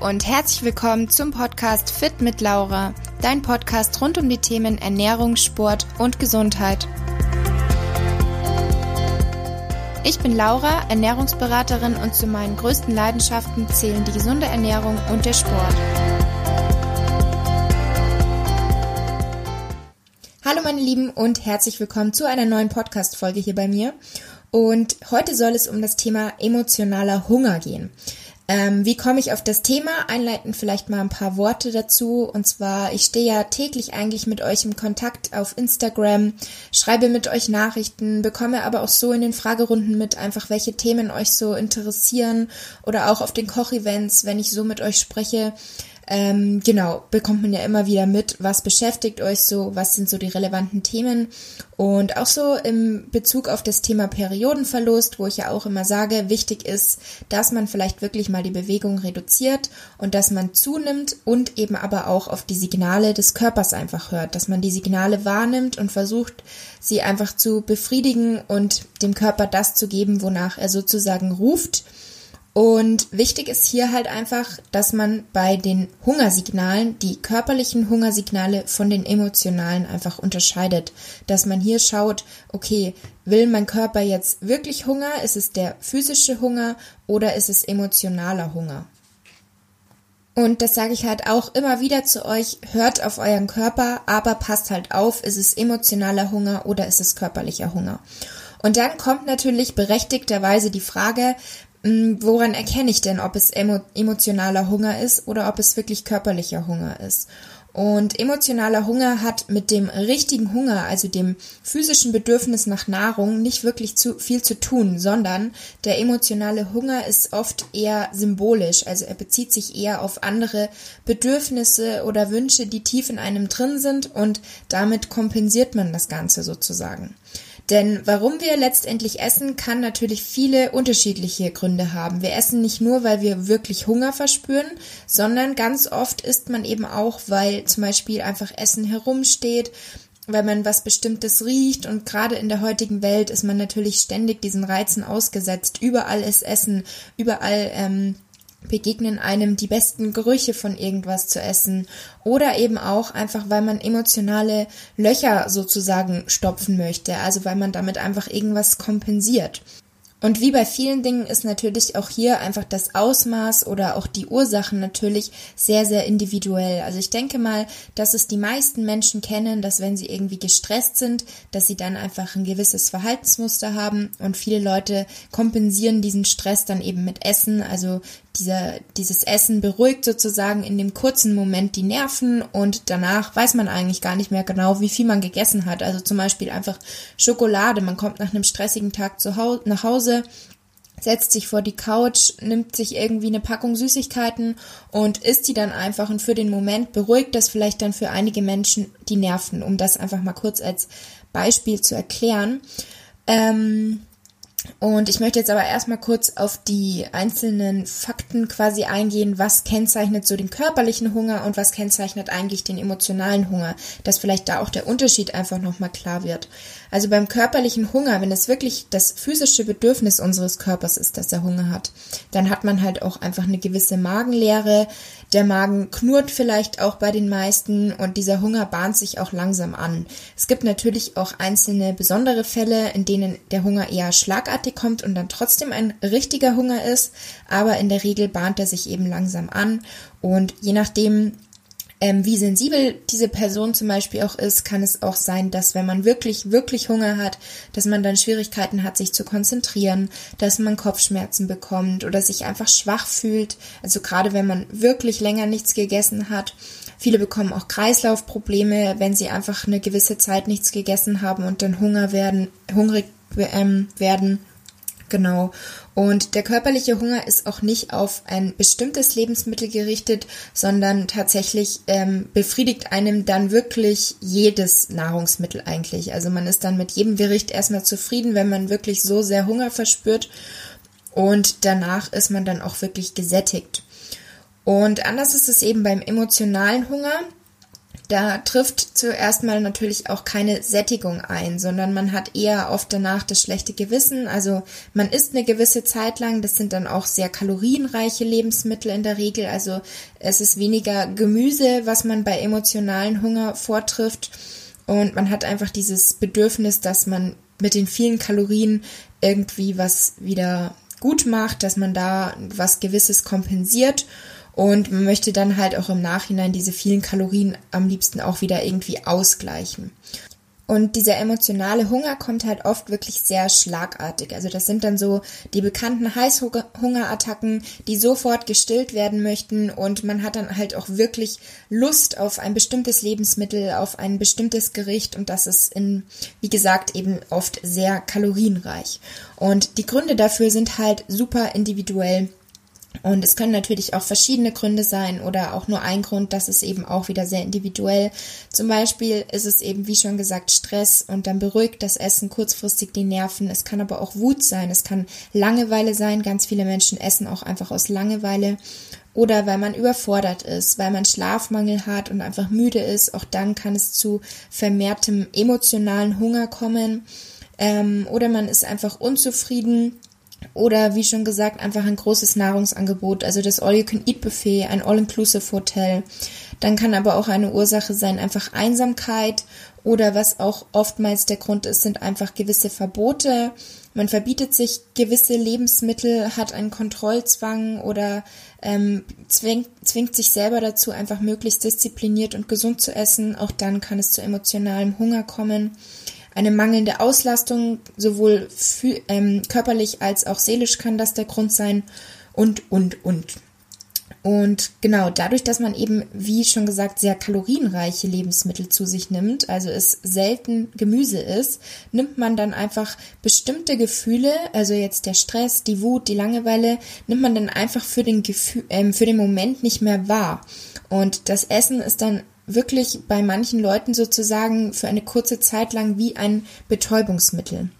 und herzlich willkommen zum Podcast Fit mit Laura, dein Podcast rund um die Themen Ernährung, Sport und Gesundheit. Ich bin Laura, Ernährungsberaterin und zu meinen größten Leidenschaften zählen die gesunde Ernährung und der Sport. Hallo meine Lieben und herzlich willkommen zu einer neuen Podcast-Folge hier bei mir. Und heute soll es um das Thema emotionaler Hunger gehen. Ähm, wie komme ich auf das Thema? Einleitend vielleicht mal ein paar Worte dazu. Und zwar, ich stehe ja täglich eigentlich mit euch im Kontakt auf Instagram, schreibe mit euch Nachrichten, bekomme aber auch so in den Fragerunden mit einfach, welche Themen euch so interessieren oder auch auf den Kochevents, wenn ich so mit euch spreche. Ähm, genau, bekommt man ja immer wieder mit, was beschäftigt euch so, was sind so die relevanten Themen. Und auch so im Bezug auf das Thema Periodenverlust, wo ich ja auch immer sage, wichtig ist, dass man vielleicht wirklich mal die Bewegung reduziert und dass man zunimmt und eben aber auch auf die Signale des Körpers einfach hört, dass man die Signale wahrnimmt und versucht, sie einfach zu befriedigen und dem Körper das zu geben, wonach er sozusagen ruft und wichtig ist hier halt einfach, dass man bei den Hungersignalen die körperlichen Hungersignale von den emotionalen einfach unterscheidet. Dass man hier schaut, okay, will mein Körper jetzt wirklich Hunger? Ist es der physische Hunger oder ist es emotionaler Hunger? Und das sage ich halt auch immer wieder zu euch, hört auf euren Körper, aber passt halt auf, ist es emotionaler Hunger oder ist es körperlicher Hunger? Und dann kommt natürlich berechtigterweise die Frage, woran erkenne ich denn, ob es emo emotionaler Hunger ist oder ob es wirklich körperlicher Hunger ist? Und emotionaler Hunger hat mit dem richtigen Hunger, also dem physischen Bedürfnis nach Nahrung, nicht wirklich zu viel zu tun, sondern der emotionale Hunger ist oft eher symbolisch, also er bezieht sich eher auf andere Bedürfnisse oder Wünsche, die tief in einem drin sind und damit kompensiert man das Ganze sozusagen. Denn warum wir letztendlich essen, kann natürlich viele unterschiedliche Gründe haben. Wir essen nicht nur, weil wir wirklich Hunger verspüren, sondern ganz oft isst man eben auch, weil zum Beispiel einfach Essen herumsteht, weil man was Bestimmtes riecht und gerade in der heutigen Welt ist man natürlich ständig diesen Reizen ausgesetzt. Überall ist Essen, überall ähm, begegnen einem die besten Gerüche von irgendwas zu essen oder eben auch einfach, weil man emotionale Löcher sozusagen stopfen möchte, also weil man damit einfach irgendwas kompensiert. Und wie bei vielen Dingen ist natürlich auch hier einfach das Ausmaß oder auch die Ursachen natürlich sehr, sehr individuell. Also ich denke mal, dass es die meisten Menschen kennen, dass wenn sie irgendwie gestresst sind, dass sie dann einfach ein gewisses Verhaltensmuster haben und viele Leute kompensieren diesen Stress dann eben mit Essen. Also dieser, dieses Essen beruhigt sozusagen in dem kurzen Moment die Nerven und danach weiß man eigentlich gar nicht mehr genau, wie viel man gegessen hat. Also zum Beispiel einfach Schokolade. Man kommt nach einem stressigen Tag zu Hause, nach Hause, setzt sich vor die Couch, nimmt sich irgendwie eine Packung Süßigkeiten und isst die dann einfach und für den Moment beruhigt das vielleicht dann für einige Menschen die Nerven, um das einfach mal kurz als Beispiel zu erklären. Ähm, und ich möchte jetzt aber erstmal kurz auf die einzelnen Fakten quasi eingehen, was kennzeichnet so den körperlichen Hunger und was kennzeichnet eigentlich den emotionalen Hunger, dass vielleicht da auch der Unterschied einfach nochmal klar wird. Also beim körperlichen Hunger, wenn es wirklich das physische Bedürfnis unseres Körpers ist, dass er Hunger hat, dann hat man halt auch einfach eine gewisse Magenleere. Der Magen knurrt vielleicht auch bei den meisten und dieser Hunger bahnt sich auch langsam an. Es gibt natürlich auch einzelne besondere Fälle, in denen der Hunger eher schlagartig kommt und dann trotzdem ein richtiger Hunger ist, aber in der Regel bahnt er sich eben langsam an und je nachdem, ähm, wie sensibel diese Person zum Beispiel auch ist, kann es auch sein, dass wenn man wirklich, wirklich Hunger hat, dass man dann Schwierigkeiten hat, sich zu konzentrieren, dass man Kopfschmerzen bekommt oder sich einfach schwach fühlt. Also gerade wenn man wirklich länger nichts gegessen hat. Viele bekommen auch Kreislaufprobleme, wenn sie einfach eine gewisse Zeit nichts gegessen haben und dann Hunger werden, hungrig ähm, werden Genau. Und der körperliche Hunger ist auch nicht auf ein bestimmtes Lebensmittel gerichtet, sondern tatsächlich ähm, befriedigt einem dann wirklich jedes Nahrungsmittel eigentlich. Also man ist dann mit jedem Gericht erstmal zufrieden, wenn man wirklich so sehr Hunger verspürt. Und danach ist man dann auch wirklich gesättigt. Und anders ist es eben beim emotionalen Hunger. Da trifft zuerst mal natürlich auch keine Sättigung ein, sondern man hat eher oft danach das schlechte Gewissen. Also man isst eine gewisse Zeit lang, das sind dann auch sehr kalorienreiche Lebensmittel in der Regel. Also es ist weniger Gemüse, was man bei emotionalen Hunger vortrifft. Und man hat einfach dieses Bedürfnis, dass man mit den vielen Kalorien irgendwie was wieder gut macht, dass man da was Gewisses kompensiert. Und man möchte dann halt auch im Nachhinein diese vielen Kalorien am liebsten auch wieder irgendwie ausgleichen. Und dieser emotionale Hunger kommt halt oft wirklich sehr schlagartig. Also das sind dann so die bekannten Heißhungerattacken, die sofort gestillt werden möchten und man hat dann halt auch wirklich Lust auf ein bestimmtes Lebensmittel, auf ein bestimmtes Gericht und das ist in, wie gesagt, eben oft sehr kalorienreich. Und die Gründe dafür sind halt super individuell und es können natürlich auch verschiedene Gründe sein oder auch nur ein Grund, das ist eben auch wieder sehr individuell. Zum Beispiel ist es eben, wie schon gesagt, Stress und dann beruhigt das Essen kurzfristig die Nerven. Es kann aber auch Wut sein, es kann Langeweile sein. Ganz viele Menschen essen auch einfach aus Langeweile oder weil man überfordert ist, weil man Schlafmangel hat und einfach müde ist. Auch dann kann es zu vermehrtem emotionalen Hunger kommen. Ähm, oder man ist einfach unzufrieden oder wie schon gesagt, einfach ein großes Nahrungsangebot, also das All-You-Can-Eat-Buffet, ein All-Inclusive-Hotel. Dann kann aber auch eine Ursache sein, einfach Einsamkeit oder was auch oftmals der Grund ist, sind einfach gewisse Verbote. Man verbietet sich gewisse Lebensmittel, hat einen Kontrollzwang oder ähm, zwingt, zwingt sich selber dazu, einfach möglichst diszipliniert und gesund zu essen. Auch dann kann es zu emotionalem Hunger kommen eine mangelnde Auslastung, sowohl ähm, körperlich als auch seelisch kann das der Grund sein und, und, und. Und genau, dadurch, dass man eben, wie schon gesagt, sehr kalorienreiche Lebensmittel zu sich nimmt, also es selten Gemüse ist, nimmt man dann einfach bestimmte Gefühle, also jetzt der Stress, die Wut, die Langeweile, nimmt man dann einfach für den, Gefühl, ähm, für den Moment nicht mehr wahr. Und das Essen ist dann wirklich bei manchen Leuten sozusagen für eine kurze Zeit lang wie ein Betäubungsmittel.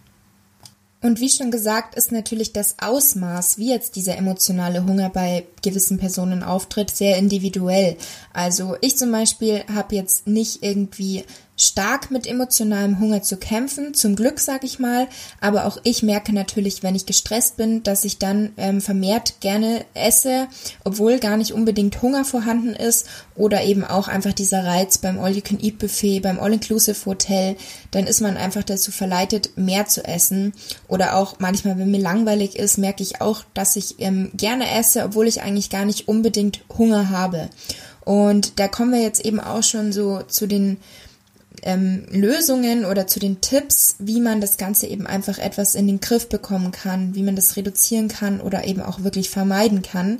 Und wie schon gesagt, ist natürlich das Ausmaß, wie jetzt dieser emotionale Hunger bei gewissen Personen auftritt, sehr individuell. Also ich zum Beispiel habe jetzt nicht irgendwie stark mit emotionalem Hunger zu kämpfen, zum Glück sage ich mal, aber auch ich merke natürlich, wenn ich gestresst bin, dass ich dann ähm, vermehrt gerne esse, obwohl gar nicht unbedingt Hunger vorhanden ist. Oder eben auch einfach dieser Reiz beim All-You-Can-Eat-Buffet, beim All-Inclusive-Hotel, dann ist man einfach dazu verleitet, mehr zu essen. Oder auch manchmal, wenn mir langweilig ist, merke ich auch, dass ich ähm, gerne esse, obwohl ich eigentlich gar nicht unbedingt Hunger habe. Und da kommen wir jetzt eben auch schon so zu den ähm, Lösungen oder zu den Tipps, wie man das Ganze eben einfach etwas in den Griff bekommen kann, wie man das reduzieren kann oder eben auch wirklich vermeiden kann.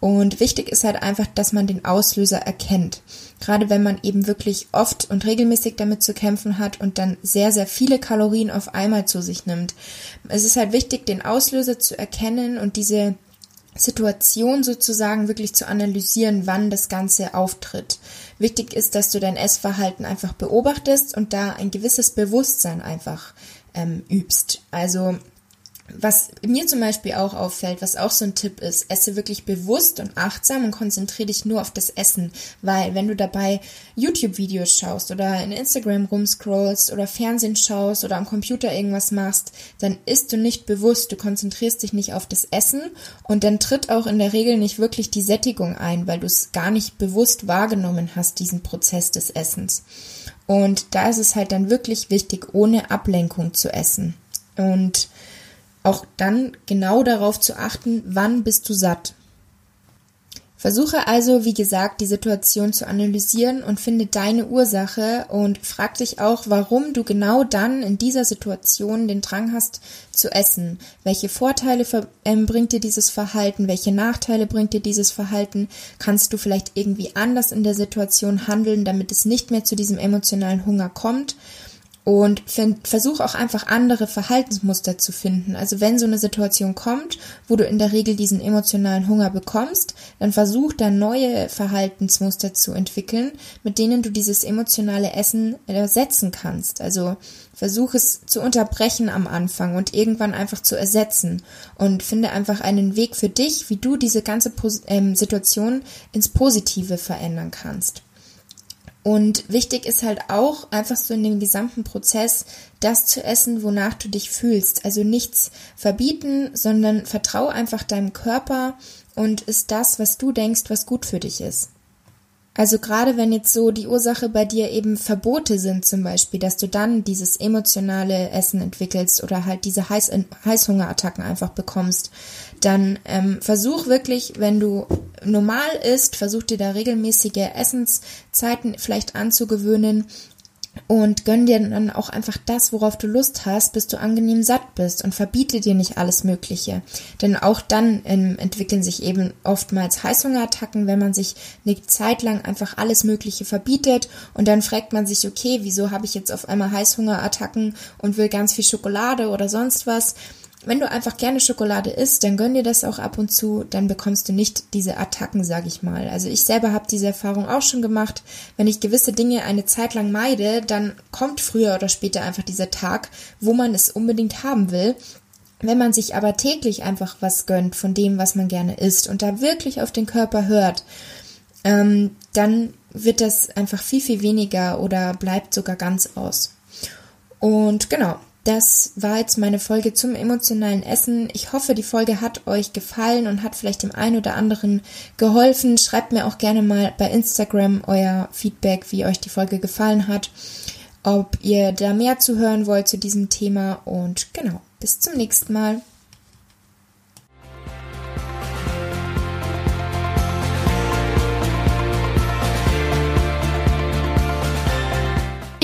Und wichtig ist halt einfach, dass man den Auslöser erkennt. Gerade wenn man eben wirklich oft und regelmäßig damit zu kämpfen hat und dann sehr, sehr viele Kalorien auf einmal zu sich nimmt. Es ist halt wichtig, den Auslöser zu erkennen und diese Situation sozusagen wirklich zu analysieren, wann das Ganze auftritt. Wichtig ist, dass du dein Essverhalten einfach beobachtest und da ein gewisses Bewusstsein einfach ähm, übst. Also was mir zum Beispiel auch auffällt, was auch so ein Tipp ist, esse wirklich bewusst und achtsam und konzentriere dich nur auf das Essen, weil wenn du dabei YouTube-Videos schaust oder in Instagram rumscrollst oder Fernsehen schaust oder am Computer irgendwas machst, dann isst du nicht bewusst, du konzentrierst dich nicht auf das Essen und dann tritt auch in der Regel nicht wirklich die Sättigung ein, weil du es gar nicht bewusst wahrgenommen hast, diesen Prozess des Essens. Und da ist es halt dann wirklich wichtig, ohne Ablenkung zu essen. Und auch dann genau darauf zu achten, wann bist du satt. Versuche also, wie gesagt, die Situation zu analysieren und finde deine Ursache und frag dich auch, warum du genau dann in dieser Situation den Drang hast zu essen. Welche Vorteile ähm, bringt dir dieses Verhalten? Welche Nachteile bringt dir dieses Verhalten? Kannst du vielleicht irgendwie anders in der Situation handeln, damit es nicht mehr zu diesem emotionalen Hunger kommt? Und versuch auch einfach andere Verhaltensmuster zu finden. Also wenn so eine Situation kommt, wo du in der Regel diesen emotionalen Hunger bekommst, dann versuch da neue Verhaltensmuster zu entwickeln, mit denen du dieses emotionale Essen ersetzen kannst. Also versuch es zu unterbrechen am Anfang und irgendwann einfach zu ersetzen und finde einfach einen Weg für dich, wie du diese ganze ähm, Situation ins Positive verändern kannst. Und wichtig ist halt auch einfach so in dem gesamten Prozess das zu essen, wonach du dich fühlst. Also nichts verbieten, sondern vertrau einfach deinem Körper und ist das, was du denkst, was gut für dich ist. Also gerade wenn jetzt so die Ursache bei dir eben Verbote sind zum Beispiel, dass du dann dieses emotionale Essen entwickelst oder halt diese Heiß Heißhungerattacken einfach bekommst, dann ähm, versuch wirklich, wenn du normal isst, versuch dir da regelmäßige Essenszeiten vielleicht anzugewöhnen und gönn dir dann auch einfach das, worauf du Lust hast, bis du angenehm satt bist und verbiete dir nicht alles Mögliche. Denn auch dann ähm, entwickeln sich eben oftmals Heißhungerattacken, wenn man sich eine Zeit lang einfach alles Mögliche verbietet und dann fragt man sich, okay, wieso habe ich jetzt auf einmal Heißhungerattacken und will ganz viel Schokolade oder sonst was? Wenn du einfach gerne Schokolade isst, dann gönn dir das auch ab und zu, dann bekommst du nicht diese Attacken, sag ich mal. Also ich selber habe diese Erfahrung auch schon gemacht. Wenn ich gewisse Dinge eine Zeit lang meide, dann kommt früher oder später einfach dieser Tag, wo man es unbedingt haben will. Wenn man sich aber täglich einfach was gönnt von dem, was man gerne isst und da wirklich auf den Körper hört, ähm, dann wird das einfach viel, viel weniger oder bleibt sogar ganz aus. Und genau, das war jetzt meine Folge zum emotionalen Essen. Ich hoffe, die Folge hat euch gefallen und hat vielleicht dem einen oder anderen geholfen. Schreibt mir auch gerne mal bei Instagram euer Feedback, wie euch die Folge gefallen hat, ob ihr da mehr zu hören wollt zu diesem Thema und genau, bis zum nächsten Mal.